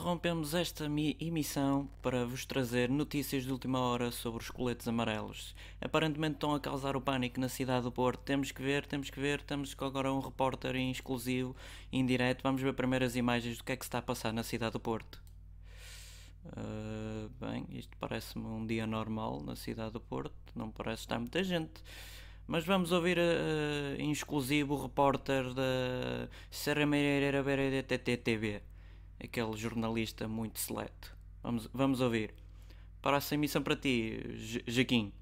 interrompemos esta emissão para vos trazer notícias de última hora sobre os coletes amarelos. Aparentemente estão a causar o pânico na cidade do Porto. Temos que ver, temos que ver, temos agora um repórter em exclusivo, em direto. Vamos ver primeiras imagens do que é que se está a passar na cidade do Porto. Uh, bem, isto parece-me um dia normal na cidade do Porto, não parece estar muita gente. Mas vamos ouvir uh, em exclusivo o repórter da Serra Meira TV aquele jornalista muito seleto. Vamos, vamos ouvir. Para essa emissão para ti, Jaquim.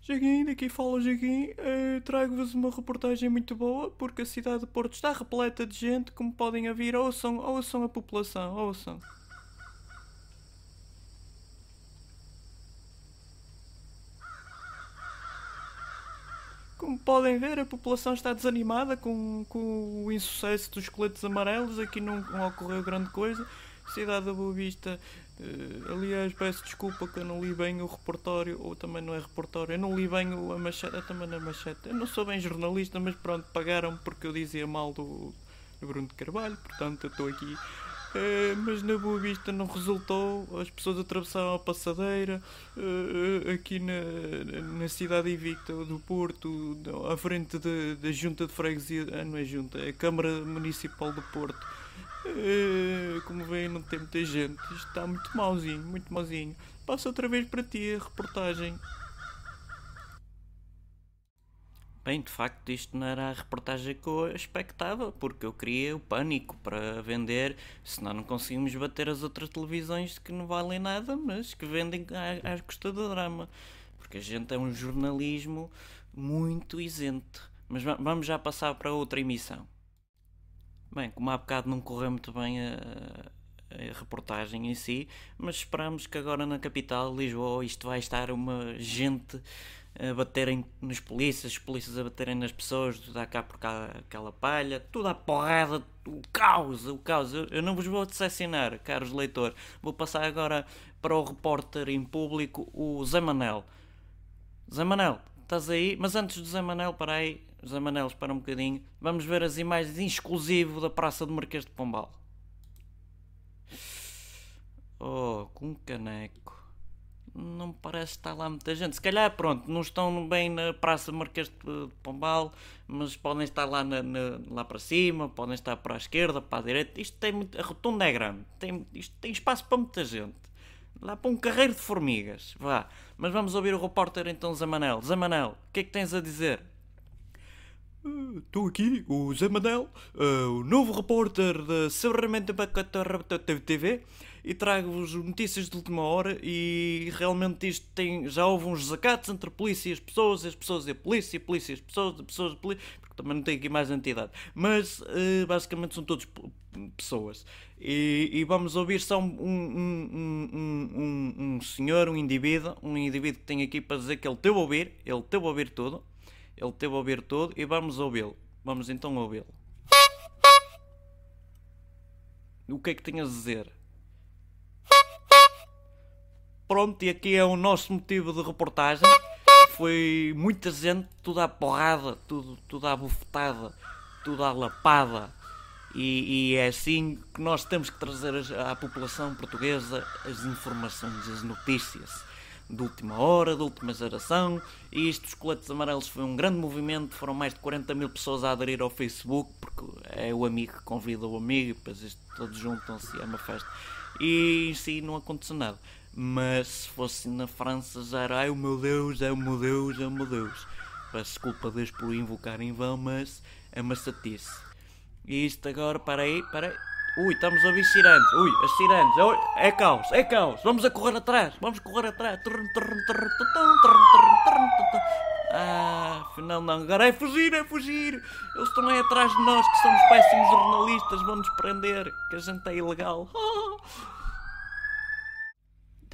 Jaquim, daqui fala Jaquim. Uh, Trago-vos uma reportagem muito boa porque a cidade de Porto está repleta de gente, como podem ouvir. Ouçam, ouçam a população, ouçam. Como podem ver, a população está desanimada com, com o insucesso dos coletes amarelos. Aqui não, não ocorreu grande coisa. Cidade da Boa Vista, uh, aliás, peço desculpa que eu não li bem o reportório, ou também não é reportório, eu não li bem a machete, também na machete. Eu não sou bem jornalista, mas pronto, pagaram porque eu dizia mal do, do Bruno de Carvalho, portanto eu estou aqui Uh, mas na Boa Vista não resultou. As pessoas atravessaram a passadeira uh, aqui na, na cidade invicta do Porto, à frente da, Junta de Freguesia. Ah, não é Junta, é a Câmara Municipal do Porto. Como veem, não tem muita gente. Está muito mauzinho, muito mauzinho. Passo outra vez para ti a reportagem. Bem, de facto, isto não era a reportagem que eu expectava, porque eu queria o pânico para vender, senão não conseguimos bater as outras televisões que não valem nada, mas que vendem à, à custa do drama. Porque a gente é um jornalismo muito isento. Mas vamos já passar para outra emissão. Bem, como há bocado não correu muito bem a, a reportagem em si, mas esperamos que agora na capital, Lisboa, isto vai estar uma gente a baterem nos polícias, os polícias a baterem nas pessoas, dar cá por cá aquela palha, tudo à porrada, o caos, o caos. Eu, eu não vos vou decepcionar, caros leitores. Vou passar agora para o repórter em público, o Zé Manel. Zé Manel, estás aí? Mas antes do Zé Manel, para aí, Zé Manel, espera um bocadinho. Vamos ver as imagens em exclusivo da Praça do Marquês de Pombal. Oh, com caneco não parece estar lá muita gente. Se calhar, pronto, não estão bem na Praça Marquês de Pombal, mas podem estar lá, na, na, lá para cima, podem estar para a esquerda, para a direita. Isto tem muito, a rotunda é grande, tem, isto tem espaço para muita gente. Lá para um carreiro de formigas, vá. Mas vamos ouvir o repórter então, Zamanel. Zamanel, o que é que tens a dizer? Estou uh, aqui, o Zé Manel, uh, o novo repórter da Seguramente TV e trago-vos notícias de última hora e realmente isto tem, já houve uns desacatos entre a polícia e as pessoas, as pessoas e a polícia, a polícia e as pessoas, as pessoas e a polícia, porque também não tem aqui mais entidade. Mas uh, basicamente são todos pessoas. E, e, vamos ouvir só um, um, um, um, senhor, um indivíduo, um indivíduo que tem aqui para dizer que ele teve a ouvir, ele teve a ouvir tudo, ele teve a ouvir tudo e vamos ouvi-lo. Vamos então ouvi-lo. O que é que tem a dizer? Pronto, e aqui é o nosso motivo de reportagem. Foi muita gente, tudo à porrada, tudo, tudo à bufetada, tudo à lapada. E, e, é assim que nós temos que trazer à população portuguesa as informações, as notícias de última hora, de última geração. E isto dos coletes amarelos foi um grande movimento. Foram mais de 40 mil pessoas a aderir ao Facebook, porque é o amigo que convida o amigo, e depois isto, todos juntam-se é uma festa. E em si não aconteceu nada. Mas se fosse na França já era ai o meu Deus, é o meu Deus, é o meu Deus. Peço desculpa Deus por invocar em vão, mas é uma chatice. E isto agora, para aí, para aí. Ui, estamos a ouvir sirenes. Ui, as sirenes. É caos, é caos. Vamos a correr atrás. Vamos correr atrás. Ah, afinal não. Agora é fugir, é fugir. Eles estão aí atrás de nós que somos péssimos jornalistas. Vão-nos prender. Que a gente é ilegal.